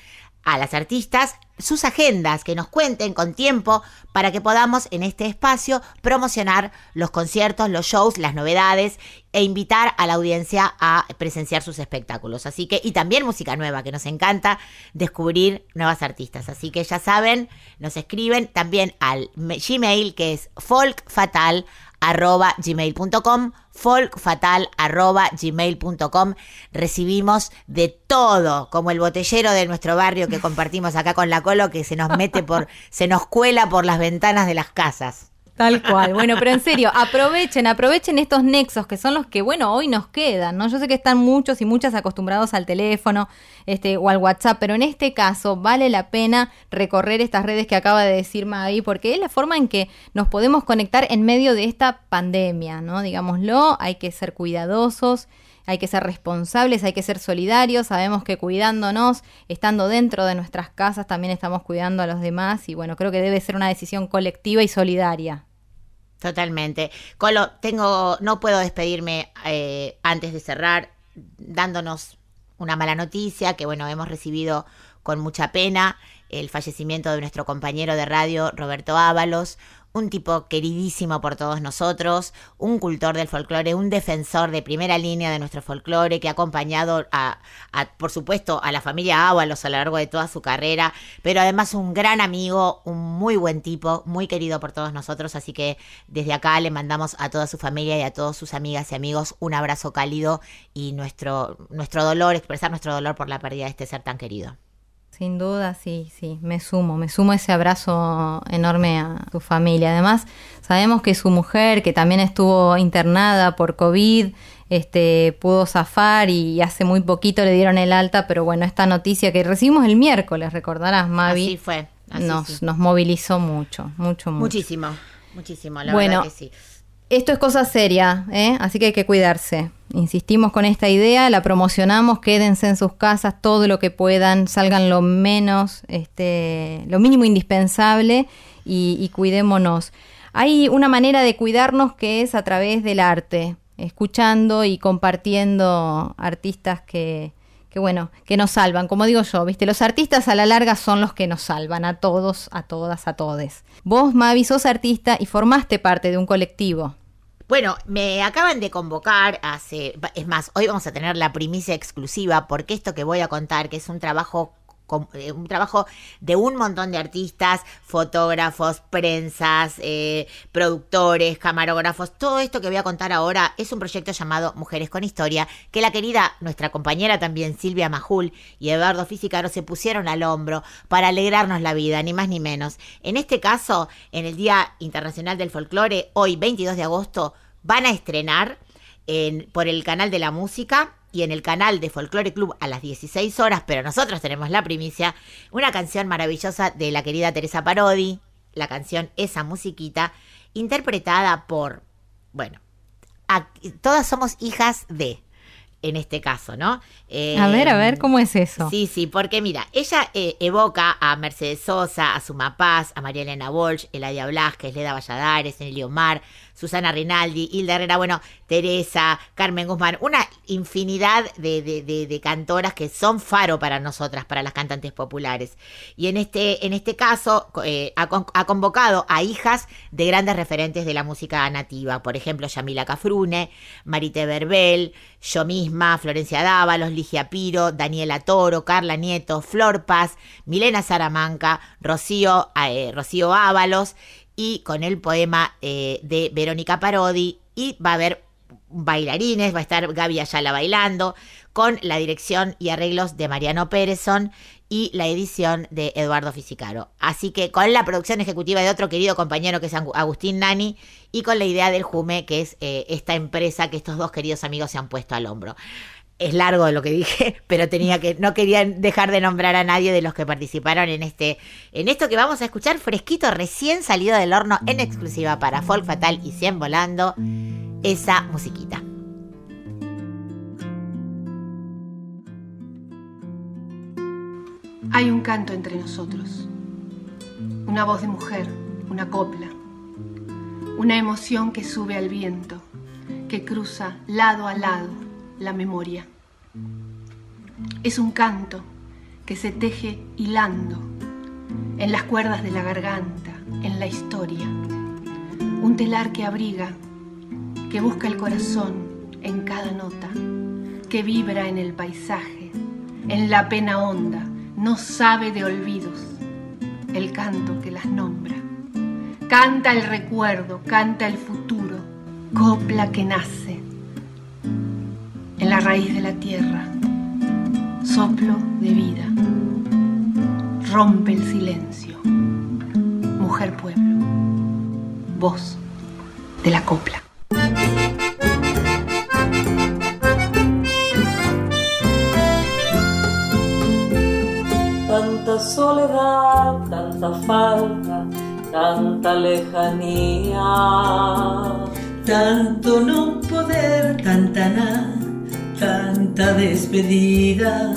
a las artistas sus agendas, que nos cuenten con tiempo para que podamos en este espacio promocionar los conciertos, los shows, las novedades e invitar a la audiencia a presenciar sus espectáculos. Así que, y también música nueva, que nos encanta descubrir nuevas artistas. Así que ya saben, nos escriben también al Gmail que es folkfatal arroba gmail.com, folkfatal arroba gmail.com. Recibimos de todo, como el botellero de nuestro barrio que compartimos acá con la Colo, que se nos mete por, se nos cuela por las ventanas de las casas. Tal cual. Bueno, pero en serio, aprovechen, aprovechen estos nexos que son los que, bueno, hoy nos quedan, ¿no? Yo sé que están muchos y muchas acostumbrados al teléfono este, o al WhatsApp, pero en este caso vale la pena recorrer estas redes que acaba de decir Mavi, porque es la forma en que nos podemos conectar en medio de esta pandemia, ¿no? Digámoslo, hay que ser cuidadosos hay que ser responsables, hay que ser solidarios, sabemos que cuidándonos, estando dentro de nuestras casas, también estamos cuidando a los demás y bueno, creo que debe ser una decisión colectiva y solidaria. Totalmente. Colo, tengo, no puedo despedirme eh, antes de cerrar dándonos una mala noticia que bueno, hemos recibido con mucha pena el fallecimiento de nuestro compañero de radio Roberto Ábalos, un tipo queridísimo por todos nosotros, un cultor del folclore, un defensor de primera línea de nuestro folclore que ha acompañado a, por supuesto, a la familia Ábalos a lo largo de toda su carrera, pero además un gran amigo, un muy buen tipo, muy querido por todos nosotros, así que desde acá le mandamos a toda su familia y a todas sus amigas y amigos un abrazo cálido y nuestro, nuestro dolor, expresar nuestro dolor por la pérdida de este ser tan querido. Sin duda, sí, sí, me sumo, me sumo ese abrazo enorme a su familia. Además, sabemos que su mujer, que también estuvo internada por COVID, este, pudo zafar y hace muy poquito le dieron el alta, pero bueno, esta noticia que recibimos el miércoles, recordarás, Mavi. Así fue. nos, nos movilizó mucho, mucho, mucho. Muchísimo, muchísimo, la bueno, verdad que sí. Esto es cosa seria, ¿eh? así que hay que cuidarse. Insistimos con esta idea, la promocionamos, quédense en sus casas todo lo que puedan, salgan lo menos, este, lo mínimo indispensable y, y cuidémonos. Hay una manera de cuidarnos que es a través del arte, escuchando y compartiendo artistas que, que bueno, que nos salvan. Como digo yo, viste, los artistas a la larga son los que nos salvan, a todos, a todas, a todes. Vos, Mavi, sos artista y formaste parte de un colectivo. Bueno, me acaban de convocar hace, es más, hoy vamos a tener la primicia exclusiva porque esto que voy a contar, que es un trabajo un trabajo de un montón de artistas, fotógrafos, prensas, eh, productores, camarógrafos. Todo esto que voy a contar ahora es un proyecto llamado Mujeres con Historia, que la querida, nuestra compañera también, Silvia Majul y Eduardo Físicaro se pusieron al hombro para alegrarnos la vida, ni más ni menos. En este caso, en el Día Internacional del Folclore, hoy 22 de agosto, van a estrenar en, por el canal de la música y en el canal de Folklore Club a las 16 horas, pero nosotros tenemos la primicia, una canción maravillosa de la querida Teresa Parodi, la canción Esa Musiquita, interpretada por, bueno, todas somos hijas de, en este caso, ¿no? a ver, a ver, em, ¿cómo es eso? Sí, sí, porque mira, ella eh, evoca a Mercedes Sosa, a Suma Paz, a María Elena Walsh, Eladia Blasquez, Leda Valladares, Nelly Omar, Susana Rinaldi, Hilda Herrera, bueno, Teresa, Carmen Guzmán, una infinidad de, cantoras que son faro para nosotras, para las cantantes populares. Y en este, este caso eh, ha, convocado a hijas de grandes referentes de la música nativa, por ejemplo, Yamila Cafrune, Marite Verbel, yo misma, Florencia Dávalos, Ligia Piro, Daniela Toro, Carla Nieto, Flor Paz, Milena Salamanca, Rocío, eh, Rocío Ábalos y con el poema eh, de Verónica Parodi y va a haber bailarines, va a estar Gaby Ayala bailando, con la dirección y arreglos de Mariano Pérezon y la edición de Eduardo Fisicaro. Así que con la producción ejecutiva de otro querido compañero que es Agustín Nani y con la idea del Jume, que es eh, esta empresa que estos dos queridos amigos se han puesto al hombro. Es largo lo que dije, pero tenía que, no quería dejar de nombrar a nadie de los que participaron en este, en esto que vamos a escuchar fresquito, recién salido del horno en exclusiva para Folk Fatal y 100 Volando, esa musiquita. Hay un canto entre nosotros, una voz de mujer, una copla, una emoción que sube al viento, que cruza lado a lado la memoria. Es un canto que se teje hilando en las cuerdas de la garganta, en la historia. Un telar que abriga, que busca el corazón en cada nota, que vibra en el paisaje, en la pena honda no sabe de olvidos el canto que las nombra. Canta el recuerdo, canta el futuro, copla que nace en la raíz de la tierra, soplo de vida, rompe el silencio, mujer pueblo, voz de la copla. tanta soledad, tanta falta, tanta lejanía. Tanto no poder, tanta nada, tanta despedida.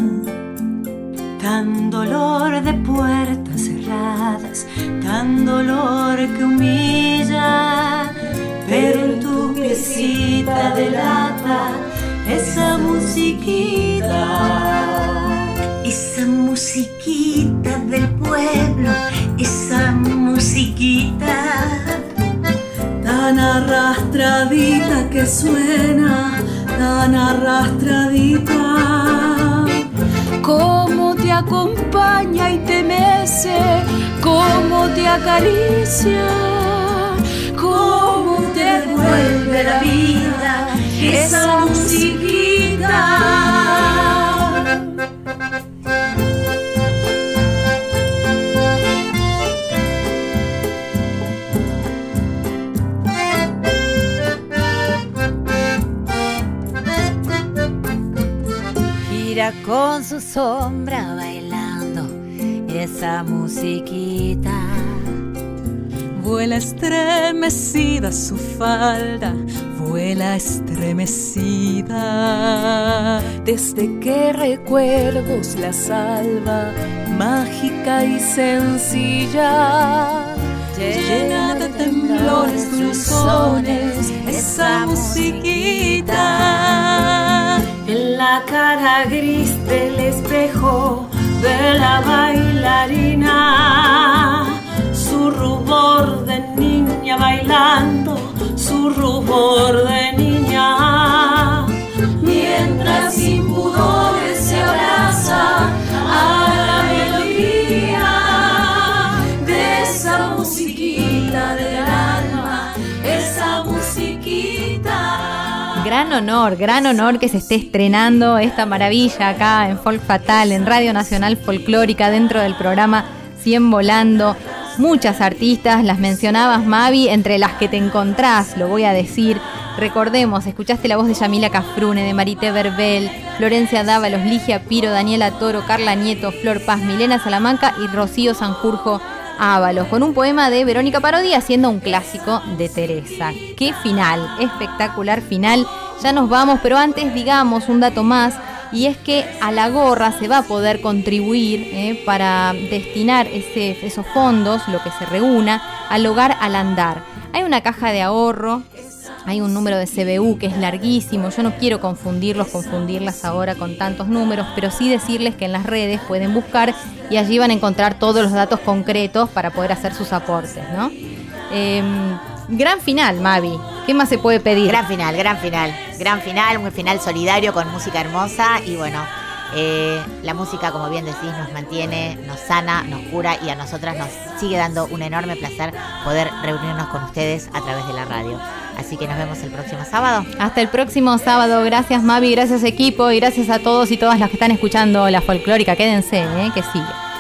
Tan dolor de puertas cerradas, tan dolor que humilla, pero en tu piecita delata esa musiquita esa musiquita del pueblo, esa musiquita tan arrastradita que suena, tan arrastradita. Cómo te acompaña y te mece, cómo te acaricia, cómo te vuelve la vida, esa musiquita. Con su sombra bailando esa musiquita. Vuela estremecida su falda, vuela estremecida. Desde que recuerdos la salva, mágica y sencilla. Llena de temblores dulzones, esa musiquita en la cara gris del espejo de la bailarina, su rubor de niña bailando, su rubor de niña, gran honor, gran honor que se esté estrenando esta maravilla acá en Folk Fatal, en Radio Nacional Folclórica, dentro del programa 100 Volando. Muchas artistas, las mencionabas Mavi, entre las que te encontrás, lo voy a decir. Recordemos, escuchaste la voz de Yamila Cafrune, de Marité Verbel, Florencia Dávalos, Ligia Piro, Daniela Toro, Carla Nieto, Flor Paz, Milena Salamanca y Rocío Sanjurjo Ábalos, con un poema de Verónica Parodi haciendo un clásico de Teresa. ¡Qué final! Espectacular final. Ya nos vamos, pero antes digamos un dato más, y es que a la gorra se va a poder contribuir eh, para destinar ese, esos fondos, lo que se reúna, al hogar al andar. Hay una caja de ahorro hay un número de CBU que es larguísimo, yo no quiero confundirlos, confundirlas ahora con tantos números, pero sí decirles que en las redes pueden buscar y allí van a encontrar todos los datos concretos para poder hacer sus aportes, ¿no? Em, gran final, Mavi. ¿Qué más se puede pedir? Gran final, gran final. Gran final, un final solidario con música hermosa y bueno, Eh, la música, como bien decís, nos mantiene, nos sana, nos cura y a nosotras nos sigue dando un enorme placer poder reunirnos con ustedes a través de la radio. Así que nos vemos el próximo sábado. Hasta el próximo sábado. Gracias Mavi, gracias equipo y gracias a todos y todas las que están escuchando la folclórica. Quédense, eh, que sigue.